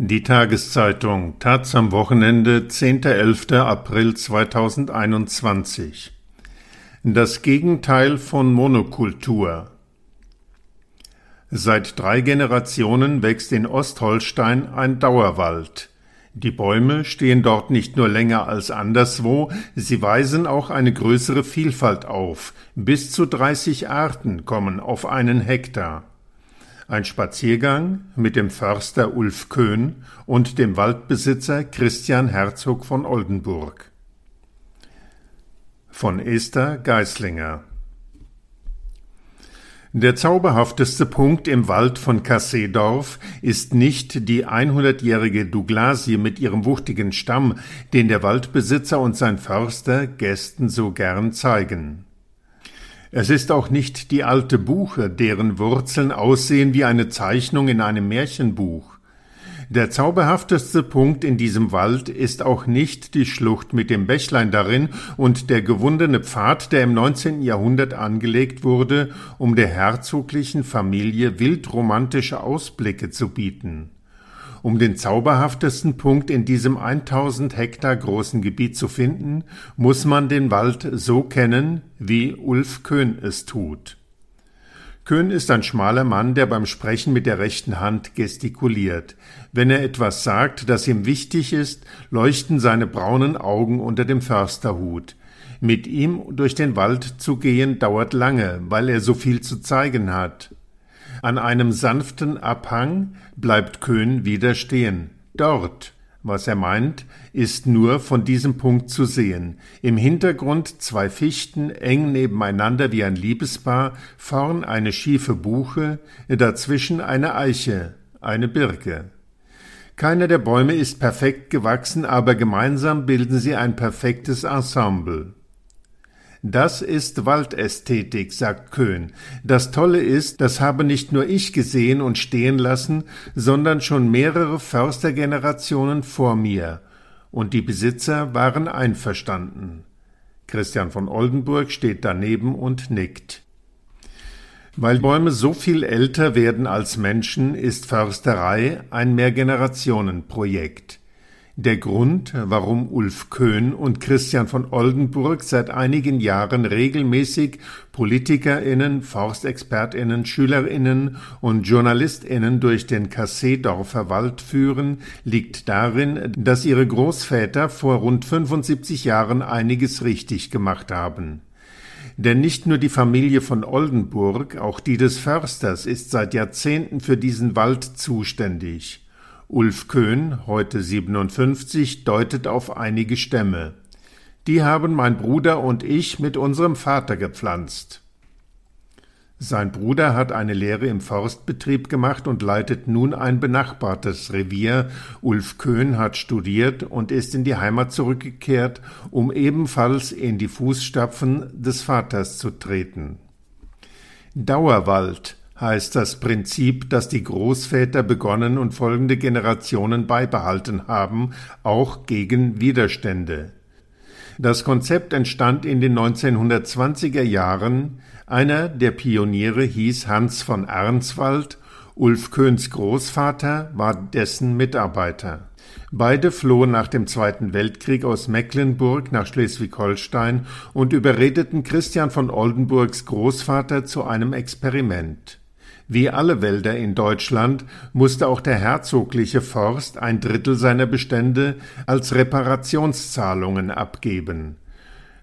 Die Tageszeitung Taz am Wochenende 10.11. April 2021 Das Gegenteil von Monokultur Seit drei Generationen wächst in Ostholstein ein Dauerwald. Die Bäume stehen dort nicht nur länger als anderswo, sie weisen auch eine größere Vielfalt auf. Bis zu 30 Arten kommen auf einen Hektar. Ein Spaziergang mit dem Förster Ulf Köhn und dem Waldbesitzer Christian Herzog von Oldenburg. Von Esther Geislinger der zauberhafteste Punkt im Wald von Kasseedorf ist nicht die 100-jährige Douglasie mit ihrem wuchtigen Stamm, den der Waldbesitzer und sein Förster Gästen so gern zeigen. Es ist auch nicht die alte Buche, deren Wurzeln aussehen wie eine Zeichnung in einem Märchenbuch. Der zauberhafteste Punkt in diesem Wald ist auch nicht die Schlucht mit dem Bächlein darin und der gewundene Pfad, der im 19. Jahrhundert angelegt wurde, um der herzoglichen Familie wildromantische Ausblicke zu bieten. Um den zauberhaftesten Punkt in diesem 1000 Hektar großen Gebiet zu finden, muss man den Wald so kennen, wie Ulf Köhn es tut. Köhn ist ein schmaler Mann, der beim Sprechen mit der rechten Hand gestikuliert. Wenn er etwas sagt, das ihm wichtig ist, leuchten seine braunen Augen unter dem Försterhut. Mit ihm durch den Wald zu gehen dauert lange, weil er so viel zu zeigen hat. An einem sanften Abhang bleibt Köhn wieder stehen. Dort. Was er meint, ist nur von diesem Punkt zu sehen. Im Hintergrund zwei Fichten eng nebeneinander wie ein Liebespaar, vorn eine schiefe Buche, dazwischen eine Eiche, eine Birke. Keiner der Bäume ist perfekt gewachsen, aber gemeinsam bilden sie ein perfektes Ensemble. Das ist Waldästhetik, sagt Köhn. Das Tolle ist, das habe nicht nur ich gesehen und stehen lassen, sondern schon mehrere Förstergenerationen vor mir. Und die Besitzer waren einverstanden. Christian von Oldenburg steht daneben und nickt. Weil Bäume so viel älter werden als Menschen, ist Försterei ein Mehrgenerationenprojekt. Der Grund, warum Ulf Köhn und Christian von Oldenburg seit einigen Jahren regelmäßig PolitikerInnen, ForstexpertInnen, SchülerInnen und JournalistInnen durch den Kasseedorfer Wald führen, liegt darin, dass ihre Großväter vor rund 75 Jahren einiges richtig gemacht haben. Denn nicht nur die Familie von Oldenburg, auch die des Försters ist seit Jahrzehnten für diesen Wald zuständig. Ulf Köhn, heute 57, deutet auf einige Stämme. Die haben mein Bruder und ich mit unserem Vater gepflanzt. Sein Bruder hat eine Lehre im Forstbetrieb gemacht und leitet nun ein benachbartes Revier. Ulf Köhn hat studiert und ist in die Heimat zurückgekehrt, um ebenfalls in die Fußstapfen des Vaters zu treten. Dauerwald heißt das Prinzip, das die Großväter begonnen und folgende Generationen beibehalten haben, auch gegen Widerstände. Das Konzept entstand in den 1920er Jahren. Einer der Pioniere hieß Hans von Arnswald, Ulf Köhns Großvater war dessen Mitarbeiter. Beide flohen nach dem Zweiten Weltkrieg aus Mecklenburg nach Schleswig-Holstein und überredeten Christian von Oldenburgs Großvater zu einem Experiment. Wie alle Wälder in Deutschland musste auch der herzogliche Forst ein Drittel seiner Bestände als Reparationszahlungen abgeben.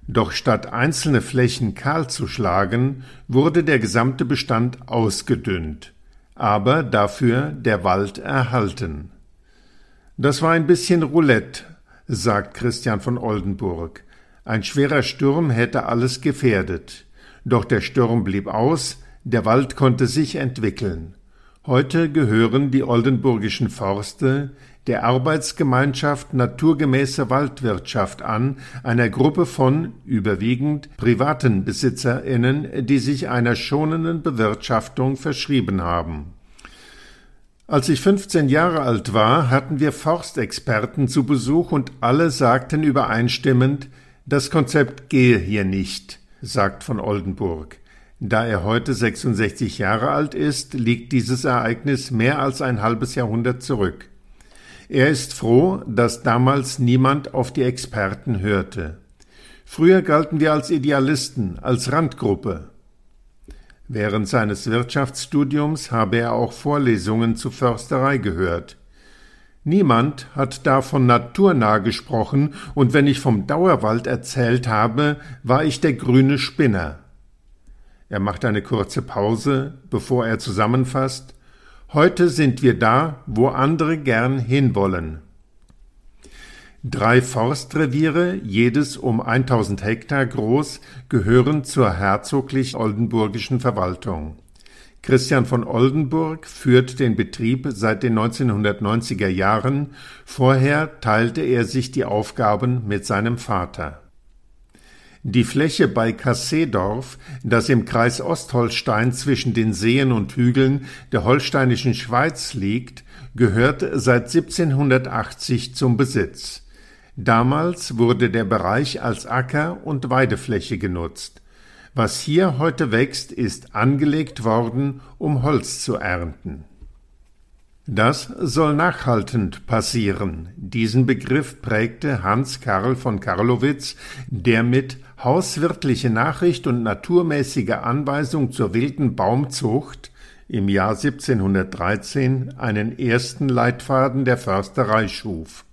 Doch statt einzelne Flächen kahl zu schlagen, wurde der gesamte Bestand ausgedünnt, aber dafür der Wald erhalten. Das war ein bisschen Roulette, sagt Christian von Oldenburg. Ein schwerer Sturm hätte alles gefährdet. Doch der Sturm blieb aus, der Wald konnte sich entwickeln. Heute gehören die oldenburgischen Forste der Arbeitsgemeinschaft Naturgemäße Waldwirtschaft an, einer Gruppe von überwiegend privaten BesitzerInnen, die sich einer schonenden Bewirtschaftung verschrieben haben. Als ich 15 Jahre alt war, hatten wir Forstexperten zu Besuch und alle sagten übereinstimmend, das Konzept gehe hier nicht, sagt von Oldenburg. Da er heute 66 Jahre alt ist, liegt dieses Ereignis mehr als ein halbes Jahrhundert zurück. Er ist froh, dass damals niemand auf die Experten hörte. Früher galten wir als Idealisten, als Randgruppe. Während seines Wirtschaftsstudiums habe er auch Vorlesungen zur Försterei gehört. Niemand hat da von naturnah gesprochen, und wenn ich vom Dauerwald erzählt habe, war ich der grüne Spinner. Er macht eine kurze Pause, bevor er zusammenfasst Heute sind wir da, wo andere gern hinwollen. Drei Forstreviere, jedes um 1000 Hektar groß, gehören zur herzoglich-oldenburgischen Verwaltung. Christian von Oldenburg führt den Betrieb seit den 1990er Jahren, vorher teilte er sich die Aufgaben mit seinem Vater. Die Fläche bei Kasseedorf, das im Kreis Ostholstein zwischen den Seen und Hügeln der holsteinischen Schweiz liegt, gehört seit 1780 zum Besitz. Damals wurde der Bereich als Acker- und Weidefläche genutzt. Was hier heute wächst, ist angelegt worden, um Holz zu ernten. Das soll nachhaltend passieren. Diesen Begriff prägte Hans Karl von Karlowitz, der mit Hauswirtliche Nachricht und naturmäßige Anweisung zur wilden Baumzucht im Jahr 1713 einen ersten Leitfaden der Försterei schuf.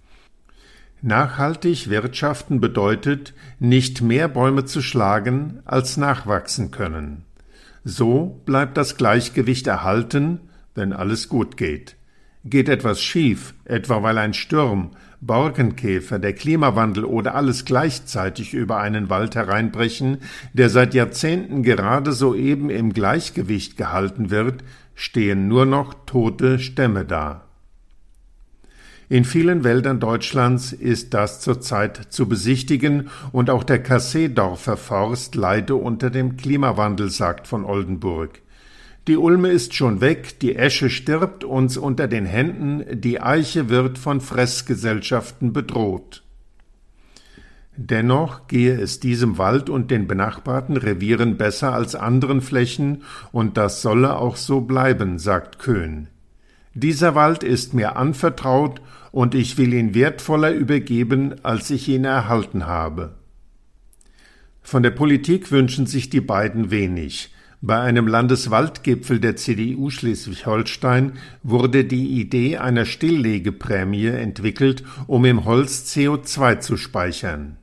Nachhaltig wirtschaften bedeutet, nicht mehr Bäume zu schlagen, als nachwachsen können. So bleibt das Gleichgewicht erhalten, wenn alles gut geht. Geht etwas schief, etwa weil ein Sturm, Borkenkäfer, der Klimawandel oder alles gleichzeitig über einen Wald hereinbrechen, der seit Jahrzehnten gerade soeben im Gleichgewicht gehalten wird, stehen nur noch tote Stämme da. In vielen Wäldern Deutschlands ist das zurzeit zu besichtigen und auch der Kasseedorfer Forst leide unter dem Klimawandel, sagt von Oldenburg. Die Ulme ist schon weg, die Esche stirbt uns unter den Händen, die Eiche wird von Fressgesellschaften bedroht. Dennoch gehe es diesem Wald und den benachbarten Revieren besser als anderen Flächen, und das solle auch so bleiben, sagt Köhn. Dieser Wald ist mir anvertraut, und ich will ihn wertvoller übergeben, als ich ihn erhalten habe. Von der Politik wünschen sich die beiden wenig. Bei einem Landeswaldgipfel der CDU Schleswig-Holstein wurde die Idee einer Stilllegeprämie entwickelt, um im Holz CO2 zu speichern.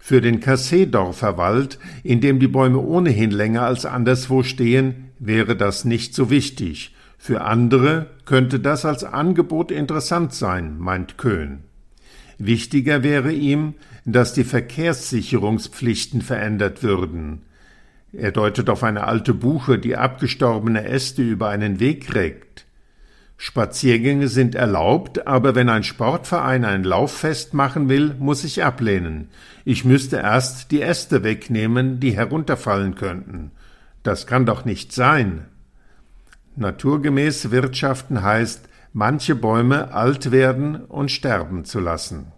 Für den Kasseedorfer Wald, in dem die Bäume ohnehin länger als anderswo stehen, wäre das nicht so wichtig. Für andere könnte das als Angebot interessant sein, meint Köhn. Wichtiger wäre ihm, dass die Verkehrssicherungspflichten verändert würden. Er deutet auf eine alte Buche, die abgestorbene Äste über einen Weg regt. Spaziergänge sind erlaubt, aber wenn ein Sportverein ein Lauffest machen will, muss ich ablehnen. Ich müsste erst die Äste wegnehmen, die herunterfallen könnten. Das kann doch nicht sein. Naturgemäß wirtschaften heißt, manche Bäume alt werden und sterben zu lassen.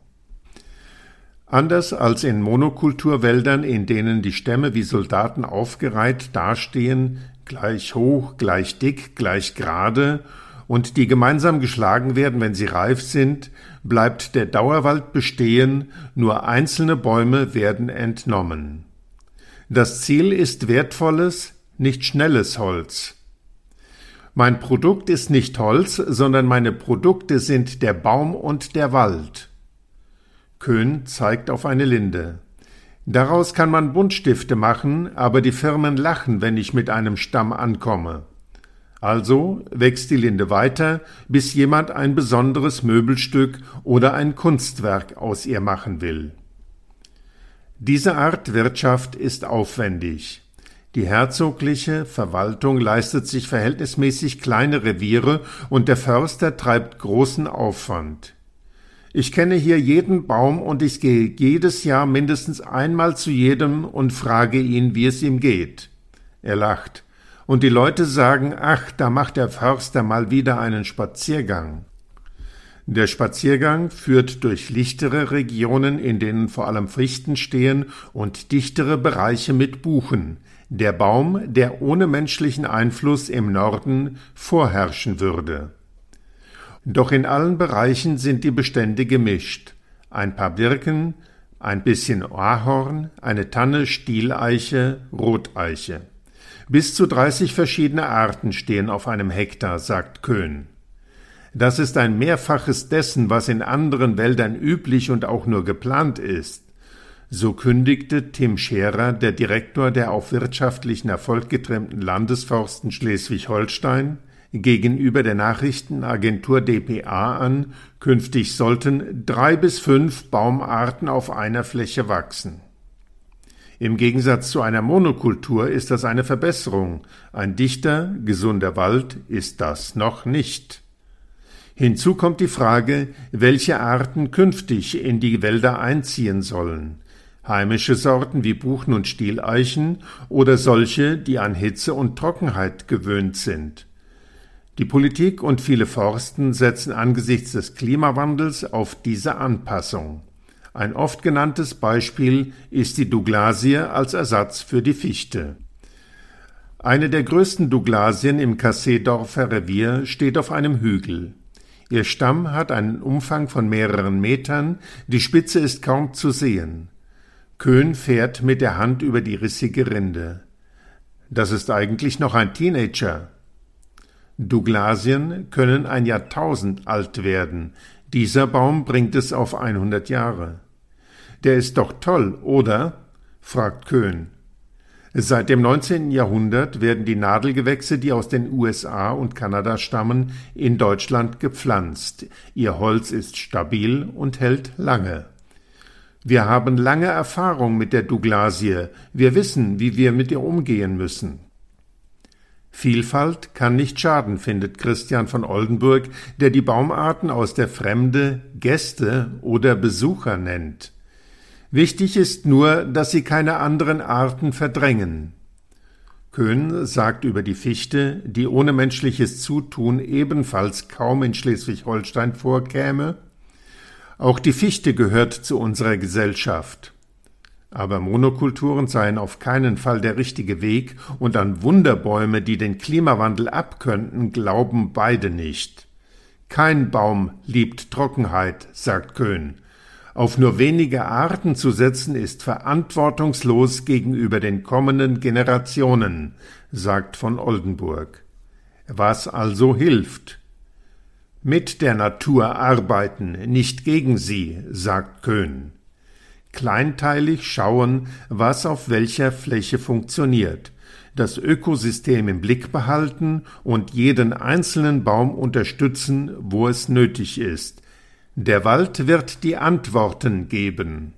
Anders als in Monokulturwäldern, in denen die Stämme wie Soldaten aufgereiht dastehen, gleich hoch, gleich dick, gleich gerade, und die gemeinsam geschlagen werden, wenn sie reif sind, bleibt der Dauerwald bestehen, nur einzelne Bäume werden entnommen. Das Ziel ist wertvolles, nicht schnelles Holz. Mein Produkt ist nicht Holz, sondern meine Produkte sind der Baum und der Wald. Köhn zeigt auf eine Linde. Daraus kann man Buntstifte machen, aber die Firmen lachen, wenn ich mit einem Stamm ankomme. Also wächst die Linde weiter, bis jemand ein besonderes Möbelstück oder ein Kunstwerk aus ihr machen will. Diese Art Wirtschaft ist aufwendig. Die herzogliche Verwaltung leistet sich verhältnismäßig kleine Reviere und der Förster treibt großen Aufwand. Ich kenne hier jeden Baum und ich gehe jedes Jahr mindestens einmal zu jedem und frage ihn, wie es ihm geht. Er lacht. Und die Leute sagen, ach, da macht der Förster mal wieder einen Spaziergang. Der Spaziergang führt durch lichtere Regionen, in denen vor allem Fichten stehen, und dichtere Bereiche mit Buchen, der Baum, der ohne menschlichen Einfluss im Norden vorherrschen würde. Doch in allen Bereichen sind die Bestände gemischt. Ein paar Birken, ein bisschen Ahorn, eine Tanne, Stieleiche, Roteiche. Bis zu 30 verschiedene Arten stehen auf einem Hektar, sagt Köhn. Das ist ein Mehrfaches dessen, was in anderen Wäldern üblich und auch nur geplant ist. So kündigte Tim Scherer, der Direktor der auf wirtschaftlichen Erfolg getrimmten Landesforsten Schleswig-Holstein, gegenüber der Nachrichtenagentur dpa an, künftig sollten drei bis fünf Baumarten auf einer Fläche wachsen. Im Gegensatz zu einer Monokultur ist das eine Verbesserung. Ein dichter, gesunder Wald ist das noch nicht. Hinzu kommt die Frage, welche Arten künftig in die Wälder einziehen sollen. Heimische Sorten wie Buchen und Stieleichen oder solche, die an Hitze und Trockenheit gewöhnt sind. Die Politik und viele Forsten setzen angesichts des Klimawandels auf diese Anpassung. Ein oft genanntes Beispiel ist die Douglasie als Ersatz für die Fichte. Eine der größten Douglasien im Kasseedorfer Revier steht auf einem Hügel. Ihr Stamm hat einen Umfang von mehreren Metern, die Spitze ist kaum zu sehen. Köhn fährt mit der Hand über die rissige Rinde. Das ist eigentlich noch ein Teenager, Douglasien können ein Jahrtausend alt werden. Dieser Baum bringt es auf 100 Jahre. Der ist doch toll, oder? fragt Köhn. Seit dem 19. Jahrhundert werden die Nadelgewächse, die aus den USA und Kanada stammen, in Deutschland gepflanzt. Ihr Holz ist stabil und hält lange. Wir haben lange Erfahrung mit der Douglasie. Wir wissen, wie wir mit ihr umgehen müssen. Vielfalt kann nicht schaden, findet Christian von Oldenburg, der die Baumarten aus der Fremde Gäste oder Besucher nennt. Wichtig ist nur, dass sie keine anderen Arten verdrängen. Köhn sagt über die Fichte, die ohne menschliches Zutun ebenfalls kaum in Schleswig-Holstein vorkäme, auch die Fichte gehört zu unserer Gesellschaft. Aber Monokulturen seien auf keinen Fall der richtige Weg, und an Wunderbäume, die den Klimawandel abkönnten, glauben beide nicht. Kein Baum liebt Trockenheit, sagt Köhn. Auf nur wenige Arten zu setzen ist verantwortungslos gegenüber den kommenden Generationen, sagt von Oldenburg. Was also hilft? Mit der Natur arbeiten, nicht gegen sie, sagt Köhn kleinteilig schauen, was auf welcher Fläche funktioniert, das Ökosystem im Blick behalten und jeden einzelnen Baum unterstützen, wo es nötig ist. Der Wald wird die Antworten geben.